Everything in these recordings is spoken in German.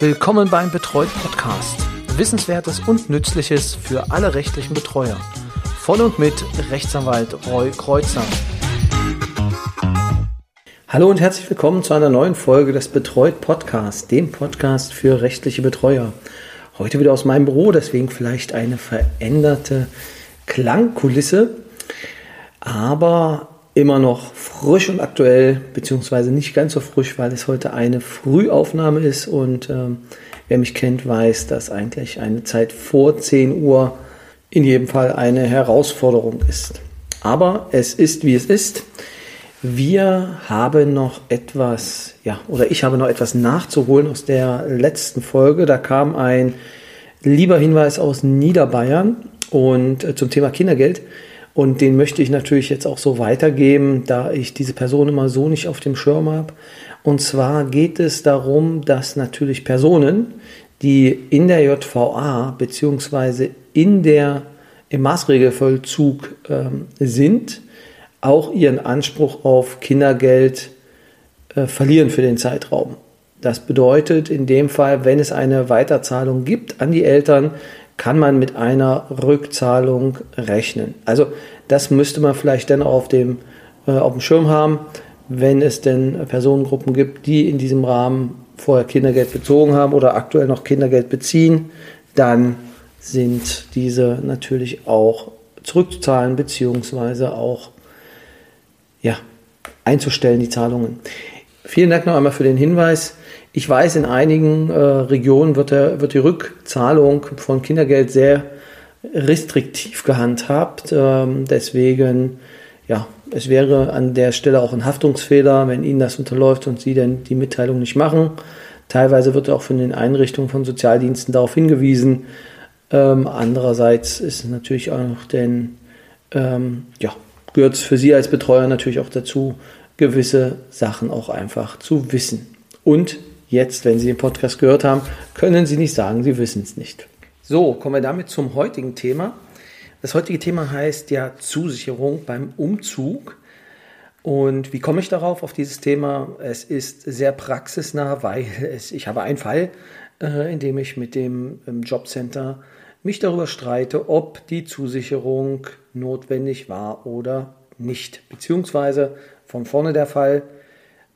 Willkommen beim Betreut Podcast. Wissenswertes und Nützliches für alle rechtlichen Betreuer. Von und mit Rechtsanwalt Roy Kreuzer. Hallo und herzlich willkommen zu einer neuen Folge des Betreut Podcasts, dem Podcast für rechtliche Betreuer. Heute wieder aus meinem Büro, deswegen vielleicht eine veränderte Klangkulisse, aber immer noch frisch und aktuell, beziehungsweise nicht ganz so frisch, weil es heute eine Frühaufnahme ist und ähm, wer mich kennt, weiß, dass eigentlich eine Zeit vor 10 Uhr in jedem Fall eine Herausforderung ist. Aber es ist, wie es ist. Wir haben noch etwas, ja, oder ich habe noch etwas nachzuholen aus der letzten Folge. Da kam ein lieber Hinweis aus Niederbayern und äh, zum Thema Kindergeld. Und den möchte ich natürlich jetzt auch so weitergeben, da ich diese Person immer so nicht auf dem Schirm habe. Und zwar geht es darum, dass natürlich Personen, die in der JVA bzw. in der im Maßregelvollzug ähm, sind, auch ihren Anspruch auf Kindergeld äh, verlieren für den Zeitraum. Das bedeutet in dem Fall, wenn es eine Weiterzahlung gibt an die Eltern, kann man mit einer Rückzahlung rechnen. Also das müsste man vielleicht dann auf dem, äh, auf dem Schirm haben, wenn es denn Personengruppen gibt, die in diesem Rahmen vorher Kindergeld bezogen haben oder aktuell noch Kindergeld beziehen, dann sind diese natürlich auch zurückzuzahlen beziehungsweise auch ja, einzustellen, die Zahlungen. Vielen Dank noch einmal für den Hinweis. Ich weiß, in einigen äh, Regionen wird, der, wird die Rückzahlung von Kindergeld sehr restriktiv gehandhabt. Ähm, deswegen, ja, es wäre an der Stelle auch ein Haftungsfehler, wenn Ihnen das unterläuft und Sie denn die Mitteilung nicht machen. Teilweise wird auch von den Einrichtungen von Sozialdiensten darauf hingewiesen. Ähm, andererseits ist natürlich auch noch denn, ähm, ja, gehört es für Sie als Betreuer natürlich auch dazu, gewisse Sachen auch einfach zu wissen. Und jetzt, wenn Sie den Podcast gehört haben, können Sie nicht sagen, Sie wissen es nicht. So, kommen wir damit zum heutigen Thema. Das heutige Thema heißt ja Zusicherung beim Umzug. Und wie komme ich darauf, auf dieses Thema? Es ist sehr praxisnah, weil es, ich habe einen Fall, äh, in dem ich mit dem ähm, Jobcenter mich darüber streite, ob die Zusicherung notwendig war oder nicht. Beziehungsweise von vorne der Fall,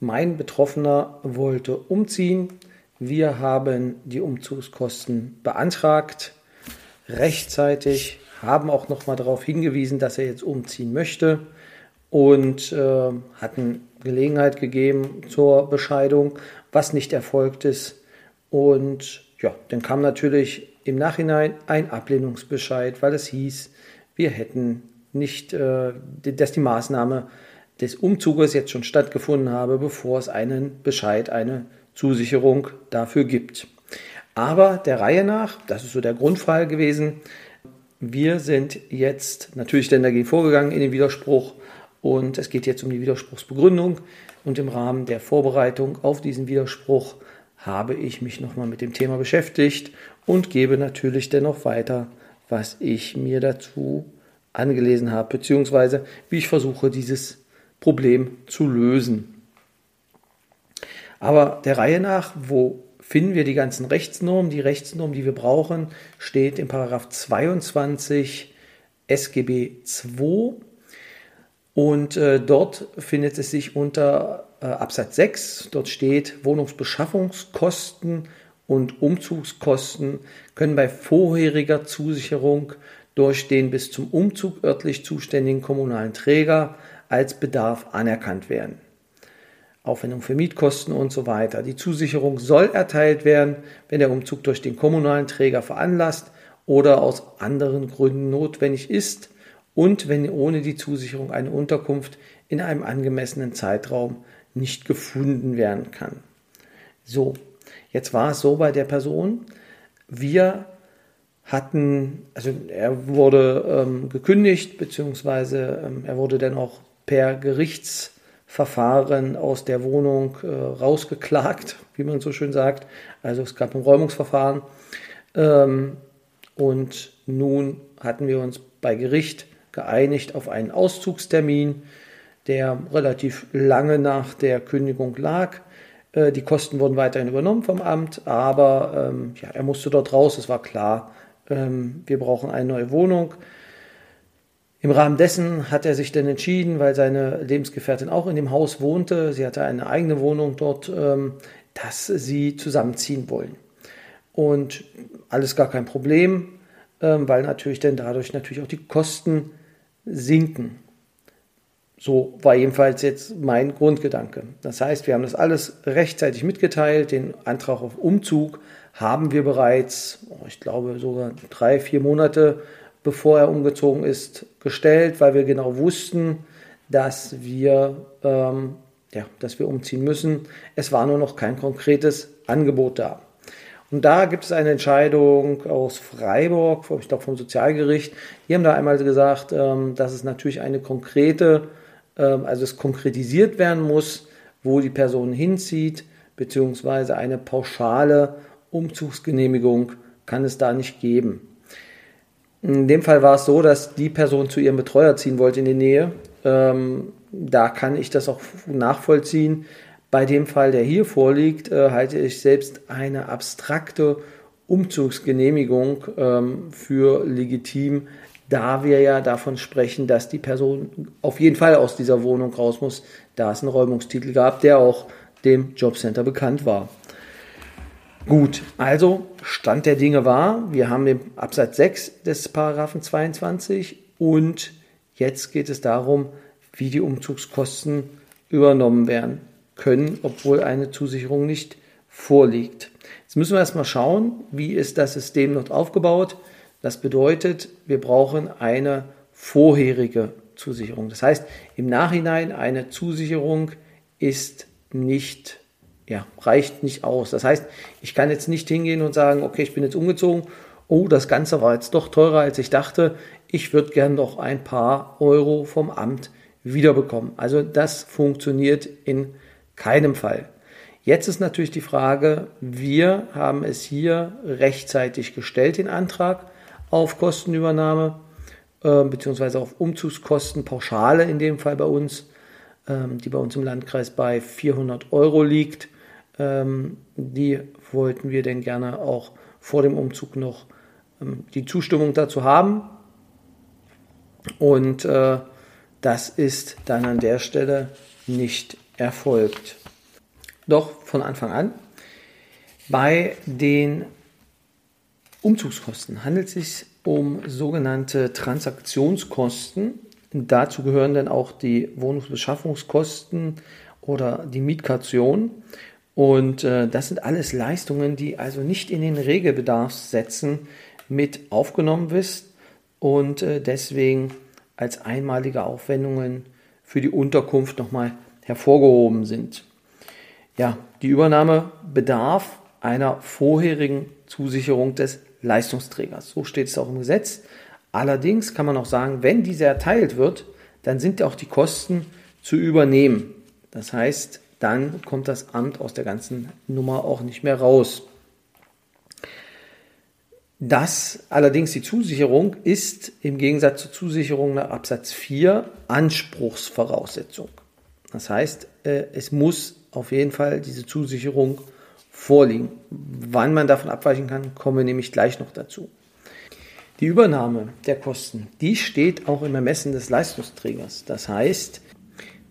mein Betroffener wollte umziehen. Wir haben die Umzugskosten beantragt, rechtzeitig, haben auch nochmal darauf hingewiesen, dass er jetzt umziehen möchte und äh, hatten Gelegenheit gegeben zur Bescheidung, was nicht erfolgt ist. Und ja, dann kam natürlich im Nachhinein ein Ablehnungsbescheid, weil es hieß, wir hätten nicht, äh, dass die Maßnahme des Umzuges jetzt schon stattgefunden habe, bevor es einen Bescheid, eine Zusicherung dafür gibt. Aber der Reihe nach, das ist so der Grundfall gewesen, wir sind jetzt natürlich dann dagegen vorgegangen in den Widerspruch und es geht jetzt um die Widerspruchsbegründung und im Rahmen der Vorbereitung auf diesen Widerspruch habe ich mich nochmal mit dem Thema beschäftigt und gebe natürlich dennoch weiter, was ich mir dazu angelesen habe, beziehungsweise wie ich versuche, dieses Problem zu lösen. Aber der Reihe nach, wo finden wir die ganzen Rechtsnormen? Die Rechtsnorm, die wir brauchen, steht in Paragraph 22 SGB II und äh, dort findet es sich unter äh, Absatz 6. Dort steht, Wohnungsbeschaffungskosten und Umzugskosten können bei vorheriger Zusicherung durch den bis zum Umzug örtlich zuständigen kommunalen Träger als Bedarf anerkannt werden. Aufwendung für Mietkosten und so weiter. Die Zusicherung soll erteilt werden, wenn der Umzug durch den kommunalen Träger veranlasst oder aus anderen Gründen notwendig ist und wenn ohne die Zusicherung eine Unterkunft in einem angemessenen Zeitraum nicht gefunden werden kann. So, jetzt war es so bei der Person, wir hatten, also er wurde ähm, gekündigt, beziehungsweise ähm, er wurde dann auch per Gerichtsverfahren aus der Wohnung äh, rausgeklagt, wie man so schön sagt. Also es gab ein Räumungsverfahren. Ähm, und nun hatten wir uns bei Gericht geeinigt auf einen Auszugstermin, der relativ lange nach der Kündigung lag. Äh, die Kosten wurden weiterhin übernommen vom Amt, aber ähm, ja, er musste dort raus. Es war klar, ähm, wir brauchen eine neue Wohnung. Im Rahmen dessen hat er sich dann entschieden, weil seine Lebensgefährtin auch in dem Haus wohnte, sie hatte eine eigene Wohnung dort, ähm, dass sie zusammenziehen wollen. Und alles gar kein Problem, ähm, weil natürlich dann dadurch natürlich auch die Kosten sinken. So war jedenfalls jetzt mein Grundgedanke. Das heißt, wir haben das alles rechtzeitig mitgeteilt. Den Antrag auf Umzug haben wir bereits, ich glaube sogar drei, vier Monate bevor er umgezogen ist, gestellt, weil wir genau wussten, dass wir, ähm, ja, dass wir umziehen müssen. Es war nur noch kein konkretes Angebot da. Und da gibt es eine Entscheidung aus Freiburg, ich glaube vom Sozialgericht. Die haben da einmal gesagt, ähm, dass es natürlich eine konkrete, ähm, also es konkretisiert werden muss, wo die Person hinzieht, beziehungsweise eine pauschale Umzugsgenehmigung kann es da nicht geben. In dem Fall war es so, dass die Person zu ihrem Betreuer ziehen wollte in die Nähe. Ähm, da kann ich das auch nachvollziehen. Bei dem Fall, der hier vorliegt, äh, halte ich selbst eine abstrakte Umzugsgenehmigung ähm, für legitim, da wir ja davon sprechen, dass die Person auf jeden Fall aus dieser Wohnung raus muss, da es einen Räumungstitel gab, der auch dem Jobcenter bekannt war. Gut, also Stand der Dinge war, wir haben den Absatz 6 des Paragraphen 22 und jetzt geht es darum, wie die Umzugskosten übernommen werden können, obwohl eine Zusicherung nicht vorliegt. Jetzt müssen wir erstmal schauen, wie ist das System dort aufgebaut. Das bedeutet, wir brauchen eine vorherige Zusicherung. Das heißt, im Nachhinein eine Zusicherung ist nicht ja, reicht nicht aus. Das heißt, ich kann jetzt nicht hingehen und sagen, okay, ich bin jetzt umgezogen, oh, das Ganze war jetzt doch teurer, als ich dachte, ich würde gern noch ein paar Euro vom Amt wiederbekommen. Also das funktioniert in keinem Fall. Jetzt ist natürlich die Frage, wir haben es hier rechtzeitig gestellt, den Antrag auf Kostenübernahme äh, beziehungsweise auf Umzugskosten, Pauschale in dem Fall bei uns, ähm, die bei uns im Landkreis bei 400 Euro liegt. Ähm, die wollten wir denn gerne auch vor dem Umzug noch ähm, die Zustimmung dazu haben. Und äh, das ist dann an der Stelle nicht erfolgt. Doch von Anfang an. Bei den Umzugskosten handelt es sich um sogenannte Transaktionskosten. Dazu gehören dann auch die Wohnungsbeschaffungskosten oder die Mietkation. Und äh, das sind alles Leistungen, die also nicht in den Regelbedarfssätzen mit aufgenommen bist und äh, deswegen als einmalige Aufwendungen für die Unterkunft nochmal hervorgehoben sind. Ja, die Übernahme bedarf einer vorherigen Zusicherung des Leistungsträgers. So steht es auch im Gesetz. Allerdings kann man auch sagen, wenn diese erteilt wird, dann sind auch die Kosten zu übernehmen. Das heißt, dann kommt das Amt aus der ganzen Nummer auch nicht mehr raus. Das allerdings die Zusicherung ist im Gegensatz zur Zusicherung nach Absatz 4 Anspruchsvoraussetzung. Das heißt, äh, es muss auf jeden Fall diese Zusicherung vorliegen. Wann man davon abweichen kann, kommen wir nämlich gleich noch dazu. Die Übernahme der Kosten, die steht auch im Ermessen des Leistungsträgers. Das heißt,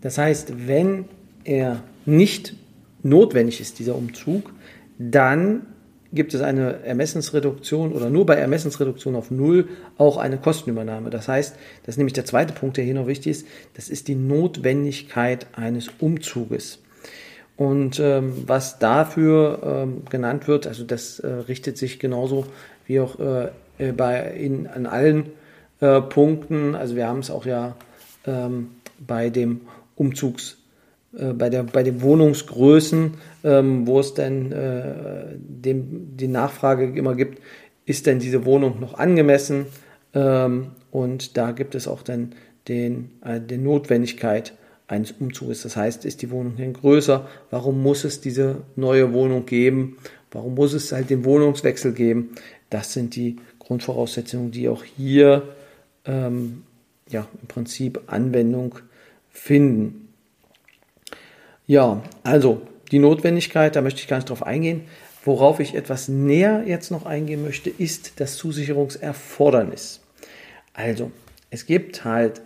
das heißt, wenn er nicht notwendig ist, dieser Umzug, dann gibt es eine Ermessensreduktion oder nur bei Ermessensreduktion auf Null auch eine Kostenübernahme. Das heißt, das ist nämlich der zweite Punkt, der hier noch wichtig ist, das ist die Notwendigkeit eines Umzuges. Und ähm, was dafür ähm, genannt wird, also das äh, richtet sich genauso wie auch äh, bei in, an allen äh, Punkten. Also wir haben es auch ja ähm, bei dem Umzugs äh, bei, der, bei den Wohnungsgrößen, ähm, wo es dann äh, dem, die Nachfrage immer gibt, ist denn diese Wohnung noch angemessen? Ähm, und da gibt es auch dann den, äh, die Notwendigkeit eines Umzuges. Das heißt, ist die Wohnung denn größer? Warum muss es diese neue Wohnung geben? Warum muss es halt den Wohnungswechsel geben? Das sind die Grundvoraussetzungen, die auch hier ähm, ja, im Prinzip Anwendung finden. Ja, also die Notwendigkeit, da möchte ich gar nicht drauf eingehen. Worauf ich etwas näher jetzt noch eingehen möchte, ist das Zusicherungserfordernis. Also, es gibt halt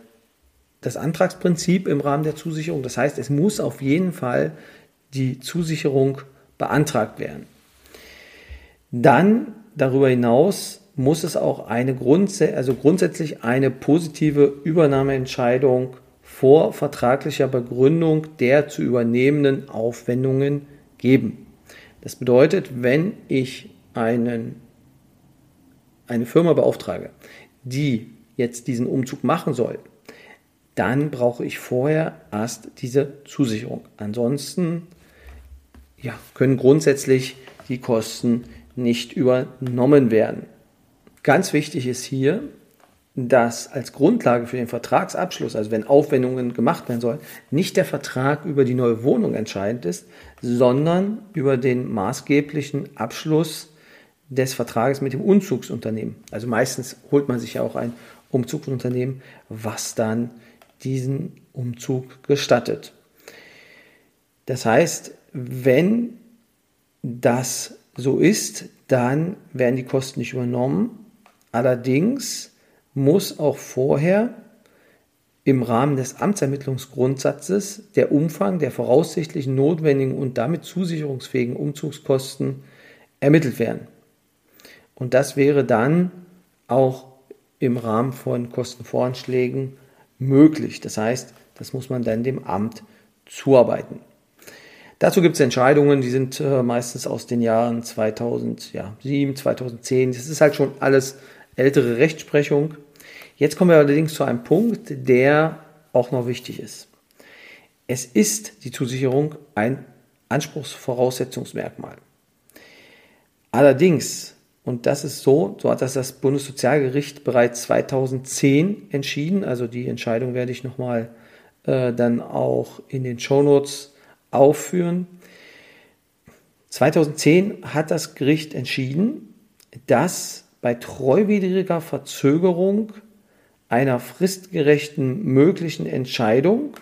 das Antragsprinzip im Rahmen der Zusicherung. Das heißt, es muss auf jeden Fall die Zusicherung beantragt werden. Dann darüber hinaus muss es auch eine Grundsä also grundsätzlich eine positive Übernahmeentscheidung vor vertraglicher Begründung der zu übernehmenden Aufwendungen geben. Das bedeutet, wenn ich einen, eine Firma beauftrage, die jetzt diesen Umzug machen soll, dann brauche ich vorher erst diese Zusicherung. Ansonsten ja, können grundsätzlich die Kosten nicht übernommen werden. Ganz wichtig ist hier, dass als Grundlage für den Vertragsabschluss, also wenn Aufwendungen gemacht werden sollen, nicht der Vertrag über die neue Wohnung entscheidend ist, sondern über den maßgeblichen Abschluss des Vertrages mit dem Umzugsunternehmen. Also meistens holt man sich ja auch ein Umzugsunternehmen, was dann diesen Umzug gestattet. Das heißt, wenn das so ist, dann werden die Kosten nicht übernommen. Allerdings muss auch vorher im Rahmen des Amtsermittlungsgrundsatzes der Umfang der voraussichtlich notwendigen und damit zusicherungsfähigen Umzugskosten ermittelt werden. Und das wäre dann auch im Rahmen von Kostenvoranschlägen möglich. Das heißt, das muss man dann dem Amt zuarbeiten. Dazu gibt es Entscheidungen, die sind äh, meistens aus den Jahren 2007, 2010. Das ist halt schon alles ältere Rechtsprechung. Jetzt kommen wir allerdings zu einem Punkt, der auch noch wichtig ist. Es ist die Zusicherung ein Anspruchsvoraussetzungsmerkmal. Allerdings, und das ist so, so hat das das Bundessozialgericht bereits 2010 entschieden, also die Entscheidung werde ich nochmal äh, dann auch in den Shownotes aufführen. 2010 hat das Gericht entschieden, dass bei treuwidriger Verzögerung einer fristgerechten möglichen Entscheidung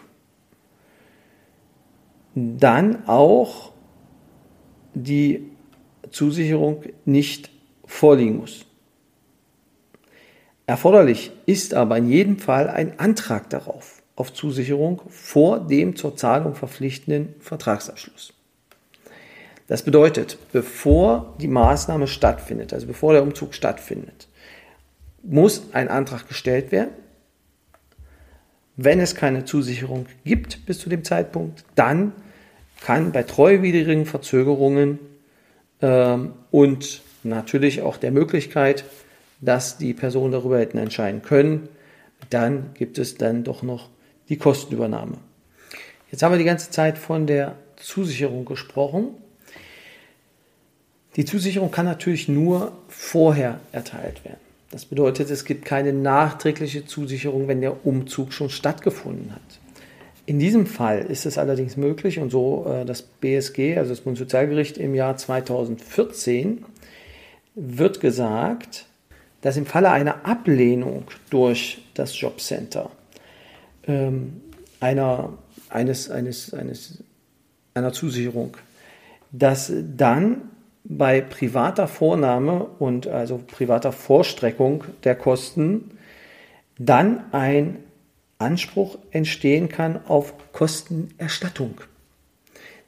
dann auch die Zusicherung nicht vorliegen muss. Erforderlich ist aber in jedem Fall ein Antrag darauf, auf Zusicherung vor dem zur Zahlung verpflichtenden Vertragsabschluss. Das bedeutet, bevor die Maßnahme stattfindet, also bevor der Umzug stattfindet, muss ein Antrag gestellt werden. Wenn es keine Zusicherung gibt bis zu dem Zeitpunkt, dann kann bei treuwidrigen Verzögerungen ähm, und natürlich auch der Möglichkeit, dass die Personen darüber hätten entscheiden können, dann gibt es dann doch noch die Kostenübernahme. Jetzt haben wir die ganze Zeit von der Zusicherung gesprochen. Die Zusicherung kann natürlich nur vorher erteilt werden. Das bedeutet, es gibt keine nachträgliche Zusicherung, wenn der Umzug schon stattgefunden hat. In diesem Fall ist es allerdings möglich und so äh, das BSG, also das Bundessozialgericht im Jahr 2014, wird gesagt, dass im Falle einer Ablehnung durch das Jobcenter ähm, einer, eines, eines, eines, einer Zusicherung, dass dann bei privater Vornahme und also privater Vorstreckung der Kosten dann ein Anspruch entstehen kann auf Kostenerstattung.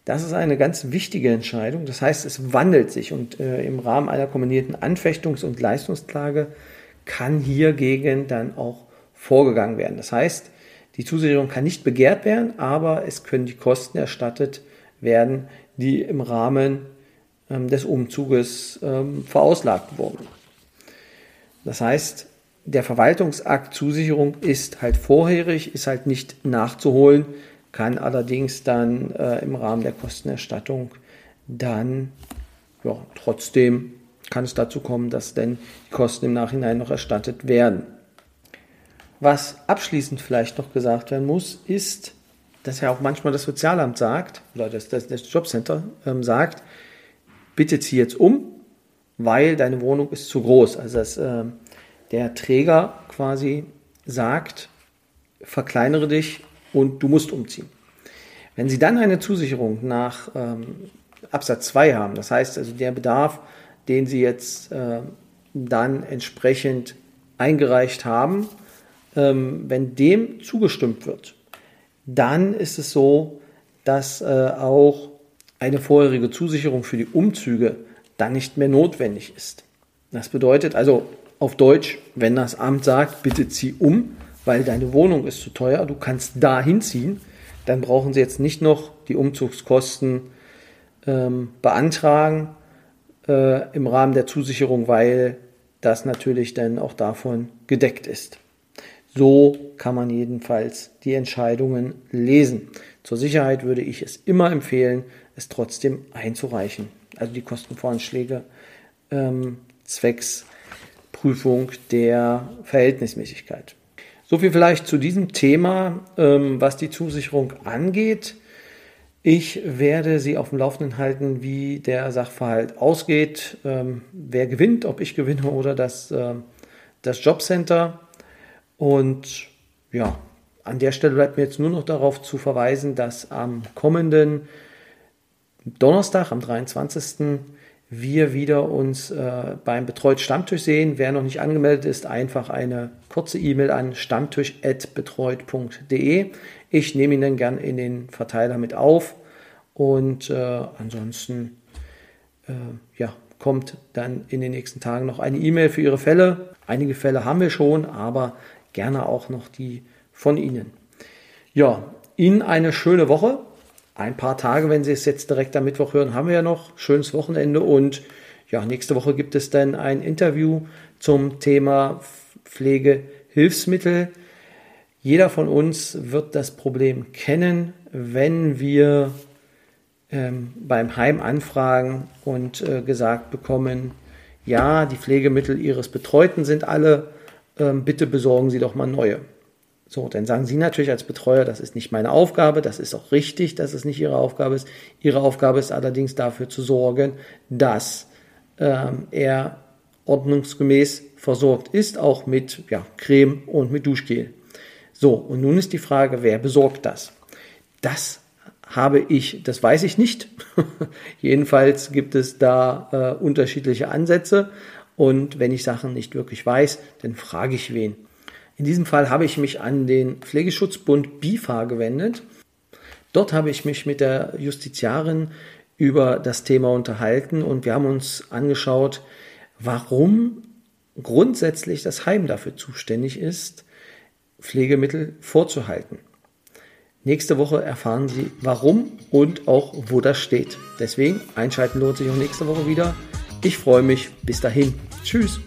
Das ist eine ganz wichtige Entscheidung. Das heißt, es wandelt sich und äh, im Rahmen einer kombinierten Anfechtungs- und Leistungsklage kann hiergegen dann auch vorgegangen werden. Das heißt, die Zusicherung kann nicht begehrt werden, aber es können die Kosten erstattet werden, die im Rahmen des Umzuges ähm, verauslagt wurden. Das heißt, der Verwaltungsakt Zusicherung ist halt vorherig, ist halt nicht nachzuholen, kann allerdings dann äh, im Rahmen der Kostenerstattung dann ja, trotzdem kann es dazu kommen, dass denn die Kosten im Nachhinein noch erstattet werden. Was abschließend vielleicht noch gesagt werden muss, ist, dass ja auch manchmal das Sozialamt sagt, oder das, das, das Jobcenter ähm, sagt, bitte zieh jetzt um, weil deine Wohnung ist zu groß. Also dass äh, der Träger quasi sagt, verkleinere dich und du musst umziehen. Wenn Sie dann eine Zusicherung nach ähm, Absatz 2 haben, das heißt also der Bedarf, den Sie jetzt äh, dann entsprechend eingereicht haben, ähm, wenn dem zugestimmt wird, dann ist es so, dass äh, auch eine vorherige Zusicherung für die Umzüge dann nicht mehr notwendig ist. Das bedeutet also auf Deutsch, wenn das Amt sagt, bitte zieh um, weil deine Wohnung ist zu teuer, du kannst da hinziehen, dann brauchen sie jetzt nicht noch die Umzugskosten ähm, beantragen äh, im Rahmen der Zusicherung, weil das natürlich dann auch davon gedeckt ist. So kann man jedenfalls die Entscheidungen lesen. Zur Sicherheit würde ich es immer empfehlen, es trotzdem einzureichen. Also die Kostenvoranschläge ähm, zwecks Prüfung der Verhältnismäßigkeit. So viel vielleicht zu diesem Thema, ähm, was die Zusicherung angeht. Ich werde Sie auf dem Laufenden halten, wie der Sachverhalt ausgeht, ähm, wer gewinnt, ob ich gewinne oder das, äh, das Jobcenter. Und ja, an der Stelle bleibt mir jetzt nur noch darauf zu verweisen, dass am kommenden Donnerstag, am 23. wir wieder uns äh, beim Betreut Stammtisch sehen. Wer noch nicht angemeldet ist, einfach eine kurze E-Mail an stammtisch.betreut.de. Ich nehme ihn dann gern in den Verteiler mit auf und äh, ansonsten äh, ja, kommt dann in den nächsten Tagen noch eine E-Mail für Ihre Fälle. Einige Fälle haben wir schon, aber gerne auch noch die von Ihnen. Ja, Ihnen eine schöne Woche. Ein paar Tage, wenn Sie es jetzt direkt am Mittwoch hören, haben wir ja noch. Schönes Wochenende und ja, nächste Woche gibt es dann ein Interview zum Thema Pflegehilfsmittel. Jeder von uns wird das Problem kennen, wenn wir ähm, beim Heim anfragen und äh, gesagt bekommen, ja, die Pflegemittel Ihres Betreuten sind alle ähm, bitte besorgen Sie doch mal neue. So, dann sagen Sie natürlich als Betreuer, das ist nicht meine Aufgabe, das ist auch richtig, dass es nicht Ihre Aufgabe ist. Ihre Aufgabe ist allerdings dafür zu sorgen, dass ähm, er ordnungsgemäß versorgt ist, auch mit ja, Creme und mit Duschgel. So, und nun ist die Frage, wer besorgt das? Das habe ich, das weiß ich nicht. Jedenfalls gibt es da äh, unterschiedliche Ansätze. Und wenn ich Sachen nicht wirklich weiß, dann frage ich wen. In diesem Fall habe ich mich an den Pflegeschutzbund BIFA gewendet. Dort habe ich mich mit der Justiziarin über das Thema unterhalten und wir haben uns angeschaut, warum grundsätzlich das Heim dafür zuständig ist, Pflegemittel vorzuhalten. Nächste Woche erfahren Sie, warum und auch wo das steht. Deswegen einschalten lohnt sich auch nächste Woche wieder. Ich freue mich. Bis dahin. Tschüss.